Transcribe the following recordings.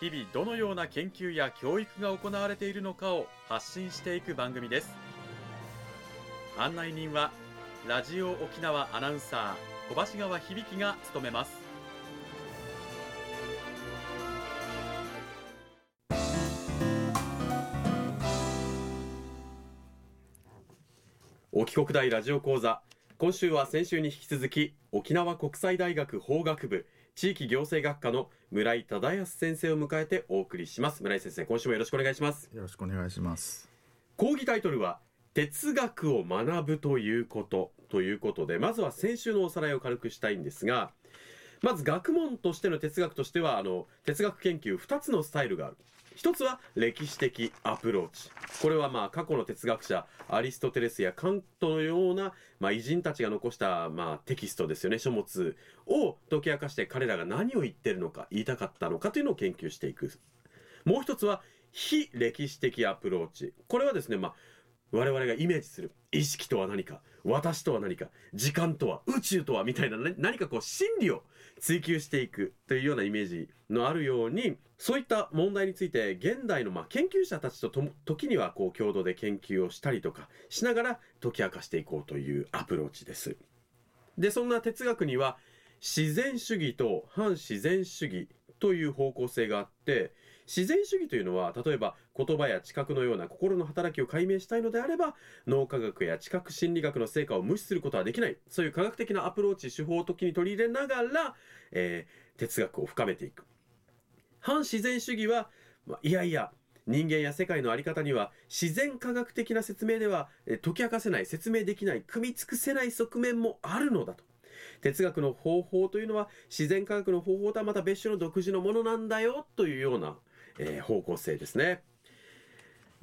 日々どのような研究や教育が行われているのかを発信していく番組です。案内人はラジオ沖縄アナウンサー小橋川響が務めます。沖国大ラジオ講座。今週は先週に引き続き沖縄国際大学法学部地域行政学科の村井忠康先生を迎えてお送りします。村井先生今週もよろしくお願いします。よろしくお願いします。講義タイトルは哲学を学ぶということということでまずは先週のおさらいを軽くしたいんですがまず学問としての哲学としてはあの哲学研究2つのスタイルがある一つは歴史的アプローチ。これはまあ過去の哲学者アリストテレスやカントのような、まあ、偉人たちが残したまあテキストですよね書物を解き明かして彼らが何を言ってるのか言いたかったのかというのを研究していく。もう一つは非歴史的アプローチ。これはですねまあ我々がイメージする意識とは何か私とは何か時間とは宇宙とはみたいな、ね、何かこう真理を追求していくというようなイメージのあるようにそういった問題について現代のまあ研究者たちとと時にはこう共同で研究をしたりとかしながら解き明かしていこうというアプローチです。でそんな哲学には自然主義と反自然主義という方向性があって自然主義というのは例えば言葉や知覚のような心の働きを解明したいのであれば脳科学や知覚心理学の成果を無視することはできないそういう科学的なアプローチ手法を時に取り入れながら、えー、哲学を深めていく反自然主義は、いやいや人間や世界の在り方には自然科学的な説明では解き明かせない説明できない組み尽くせない側面もあるのだと哲学の方法というのは自然科学の方法とはまた別種の独自のものなんだよというようなえー、方向性ですね。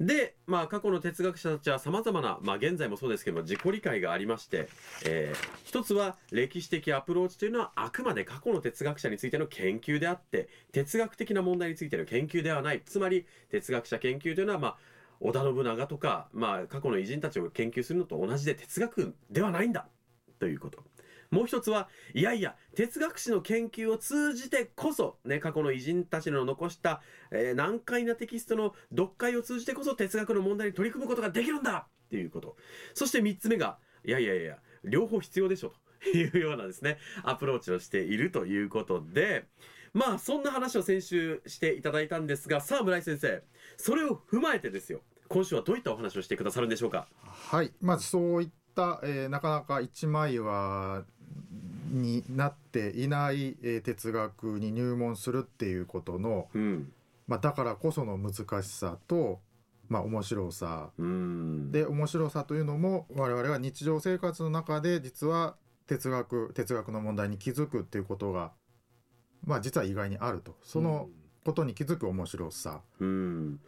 で、まあ、過去の哲学者たちは様々な、まあ、現在もそうですけども、自己理解がありまして、えー、一つは歴史的アプローチというのはあくまで過去の哲学者についての研究であって、哲学的な問題についての研究ではない。つまり、哲学者研究というのは、まあ、織田信長とか、まあ、過去の偉人たちを研究するのと同じで哲学ではないんだということ。もう一つは、いやいや、哲学史の研究を通じてこそ、ね、過去の偉人たちの残した、えー、難解なテキストの読解を通じてこそ哲学の問題に取り組むことができるんだっていうこと。そして三つ目が、いやいやいや、両方必要でしょというようなですね、アプローチをしているということで、まあ、そんな話を先週していただいたんですが、さあ、村井先生、それを踏まえてですよ、今週はどういったお話をしてくださるんでしょうか？はい、まずそういった、えー、なかなか一枚はになっていない、えー、哲学に入門するっていうことの、うん、まあ、だからこその難しさと、まあ、面白さ、うん、で面白さというのも我々は日常生活の中で実は哲学哲学の問題に気づくっていうことが、まあ、実は意外にあると。そのことに気づく面白さ、うん、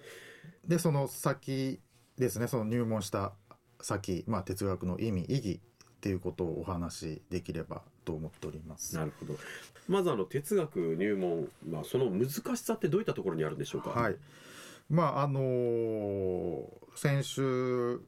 でその先ですね。その入門した先、まあ、哲学の意味意義っていうことをお話しできればと思っております。なるほど。まずあの哲学入門、まあその難しさってどういったところにあるんでしょうか？はい。まああのー、先週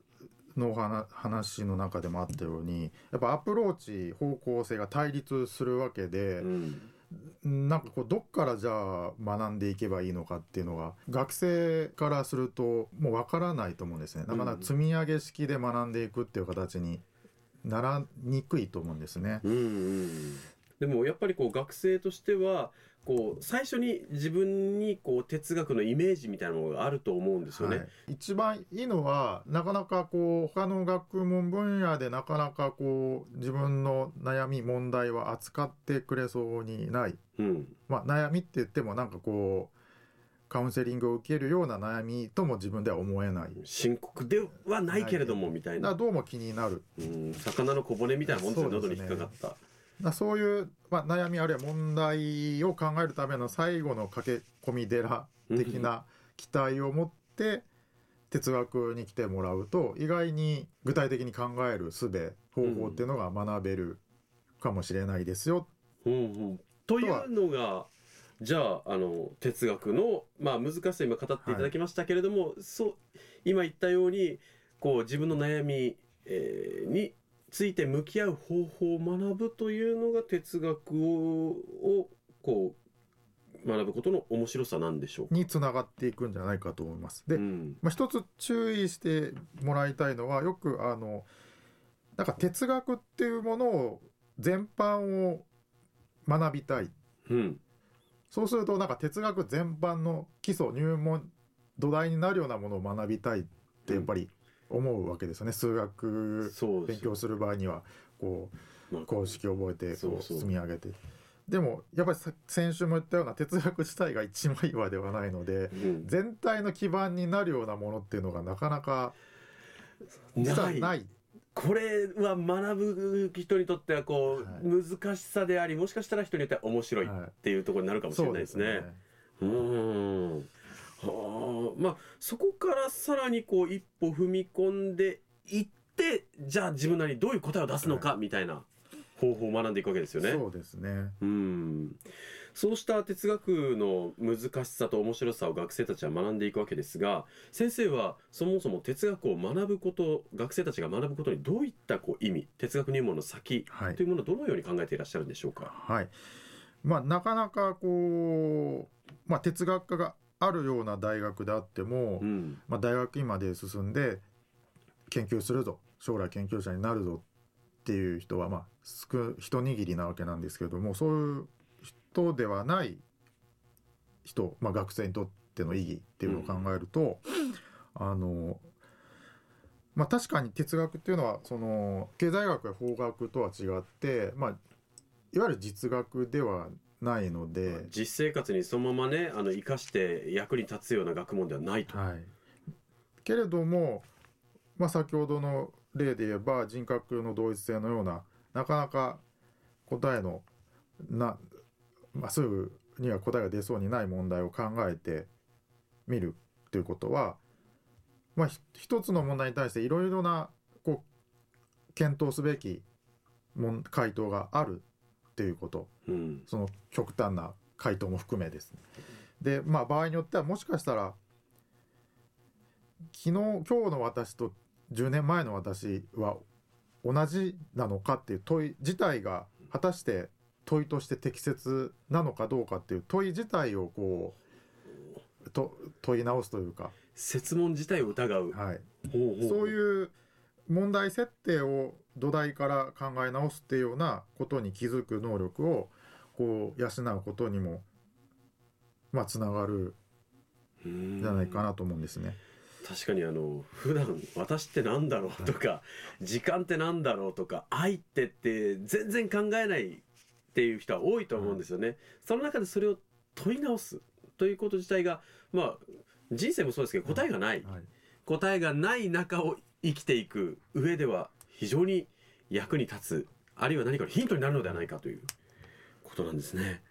の話の中でもあったようにやっぱアプローチ方向性が対立するわけで、うん、なんかこうどっからじゃあ学んでいけばいいのかっていうのが学生からするともうわからないと思うんですね。なかなか積み上げ式で学んでいくっていう形にならにくいと思うんですね。うんうんでもやっぱりこう学生としてはこう最初に自分にこう哲学のイメージみたいなものがあると思うんですよね。はい、一番いいのはなかなかこう他の学問分野でなかなかこう自分の悩み問題は扱ってくれそうにない、うん、まあ悩みって言ってもなんかこうカウンセリングを受けるような悩みとも自分では思えない。深刻ではないけれどもみたいな。どうも気になる。うん魚の小骨みたいなもんですよ喉に引っかかった。だそういう、まあ、悩みあるいは問題を考えるための最後の駆け込み寺的な期待を持って、哲学に来てもらうと意外に具体的に考える術方法っていうのが学べるかもしれないですよ。うんうん、というのがじゃああの哲学の、まあ、難しさ今語っていただきましたけれども、はい、そう今言ったようにこう自分の悩み、えー、について向き合う方法を学ぶというのが哲学ををこう学ぶことの面白さなんでしょうにつながっていくんじゃないかと思います。で、うん、まあ、一つ注意してもらいたいのはよくあのなんか哲学っていうものを全般を学びたい、うん、そうするとなんか哲学全般の基礎入門土台になるようなものを学びたいってやっぱり思うわけですよね、数学勉強する場合にはこう公式を覚えてこう積み上げて。でもやっぱり先週も言ったような哲学自体が一枚岩ではないので、うん、全体の基盤になるようなものっていうのがなかなか実はないこれは学ぶ人にとってはこう、はい、難しさでありもしかしたら人によっては面白いっていうところになるかもしれないですね。はい、う、ね、ん。はあ。まあそこからさらにこう一歩踏み込んでいってじゃあ自分なりにどういう答えを出すのかみたいな方法を学んでいくわけですよね。そうですね。うんそうした哲学の難しさと面白さを学生たちは学んでいくわけですが先生はそもそも哲学を学ぶこと学生たちが学ぶことにどういったこう意味哲学入門の先というものをどのように考えていらっしゃるんでしょうか？はい。まあ、なかなかこう、まあ、哲学科があるような大学であっても、うん、まあ、大学院まで進んで研究するぞ将来研究者になるぞっていう人はまあ一握りなわけなんですけれどもそういう人ではない人、まあ、学生にとっての意義っていうのを考えると、うん、あのまあ確かに哲学っていうのはその経済学や法学とは違って、まあ、いわゆる実学ではないので実生活にそのままねあの生かして役に立つような学問ではないと。はい、けれども、まあ、先ほどの例で言えば人格の同一性のようななかなか答えのなまあ、すぐには答えが出そうにない問題を考えてみるということは、まあ、一つの問題に対していろいろなこう検討すべき回答があるっていうこと、うん、その極端な回答も含めですね。でまあ場合によってはもしかしたら昨日今日の私と10年前の私は同じなのかっていう問い自体が果たして問いとして適切なのかどうかっていう問い自体をこうと問い直すというか。設問自体を疑う、はい、そういう問題設定を土台から考え直すっていうようなことに気づく能力をこう養うことにもまあつながるんじゃないかなと思うんですね。確かにあの普段私ってなんだろうとか、時間ってなんだろうとか愛ってって全然考えないっていう人は多いと思うんですよね。その中でそれを問い直すということ自体がまあ人生もそうですけど答えがない、はい、答えがない中を生きていく上では非常に役に立つあるいは何かのヒントになるのではないかということなんですね。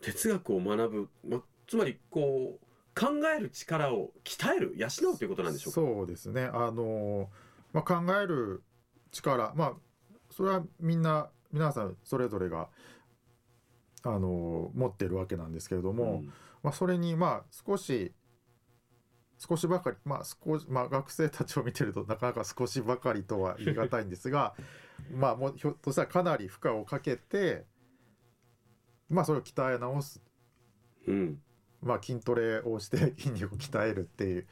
哲学を学ぶ、ま、つまりこう考える力を鍛える養うということなんでしょうか？そうですね。あの、まあ、考える力まあそれはみんな皆さんそれぞれがあの持ってるわけなんですけれども、うん、まあ、それにまあ少し少しばかりまあ少し、まあ、学生たちを見てるとなかなか少しばかりとは言い難いんですが まあもうひょっとしたらかなり負荷をかけてまあそれを鍛え直す、うん、まあ筋トレをして筋肉を鍛えるっていう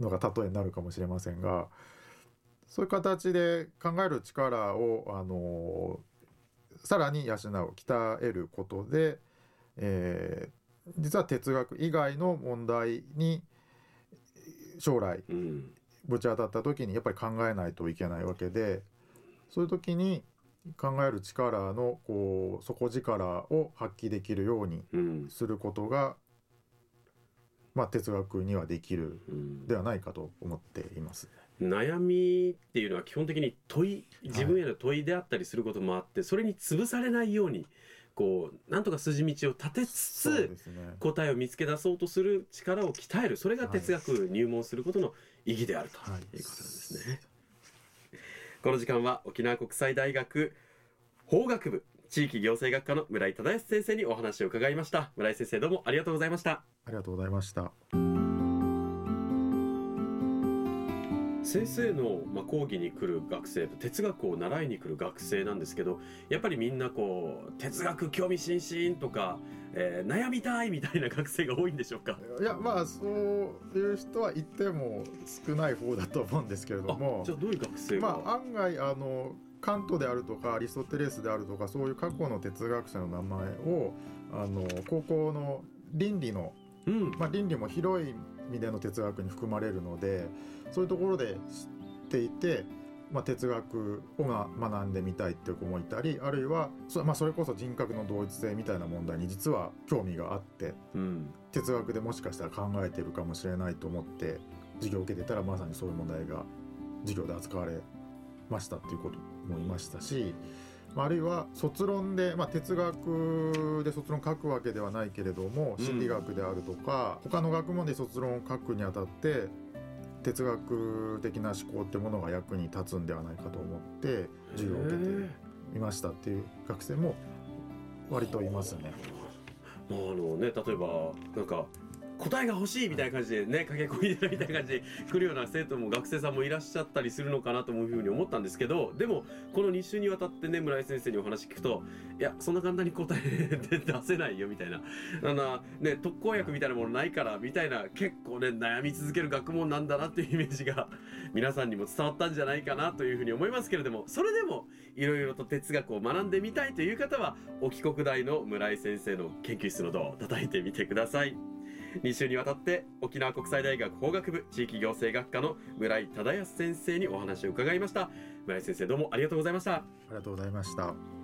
のが例えになるかもしれませんがそういう形で考える力をあのさらに養う鍛えることで、えー、実は哲学以外の問題に将来ぶち当たった時にやっぱり考えないといけないわけでそういう時に考える力のこう底力を発揮できるようにすることが、うん、まあ、哲学にはできるではないかと思っています。悩みっていうのは基本的に問い自分への問いであったりすることもあって、はい、それに潰されないようにこうなんとか筋道を立てつつ、ね、答えを見つけ出そうとする力を鍛える。それが哲学入門することの意義であるとい。うことなんですね、はい、この時間は沖縄国際大学法学部地域行政学科の村井忠康先生にお話を伺いました。村井先生どうもありがとうございました。ありがとうございました先生の、まあ、講義に来る学生哲学を習いに来る学生なんですけどやっぱりみんなこう哲学興味津々とか、えー、悩みたいみたいな学生が多いんでしょうか？いやまあそういう人は言っても少ない方だと思うんですけれども。じゃあどういう学生が、まあ、案外あのカントであるとかアリストテレスであるとかそういう過去の哲学者の名前をあの高校の倫理の、うん、まあ、倫理も広い意味での哲学に含まれるのでそういうところで知っていて、まあ、哲学を学んでみたいっていう子もいたりあるいはそ,、まあ、それこそ人格の同一性みたいな問題に実は興味があって、うん、哲学でもしかしたら考えてるかもしれないと思って授業を受けてたらまさにそういう問題が授業で扱われましたっていうこともいましたし、あるいは卒論で、まあ、哲学で卒論書くわけではないけれども心理学であるとか、うん、他の学問で卒論を書くにあたって哲学的な思考ってものが役に立つんではないかと思って授業を受けていましたっていう学生も割といますね。あのね例えばなんか答えが欲しいみたいな感じでね駆け込みでみたいな感じで来るような生徒も学生さんもいらっしゃったりするのかなというふうに思ったんですけどでもこの2週にわたってね村井先生にお話聞くといやそんな簡単に答えで出せないよみたいなあのね特効薬みたいなものないからみたいな結構ね悩み続ける学問なんだなっていうイメージが皆さんにも伝わったんじゃないかなというふうに思いますけれどもそれでもいろいろと哲学を学んでみたいという方は沖国大の村井先生の研究室のドアを叩いてみてください。2週にわたって沖縄国際大学法学部地域行政学科の村井忠康先生にお話を伺いました。村井先生どうもありがとうございました。ありがとうございました。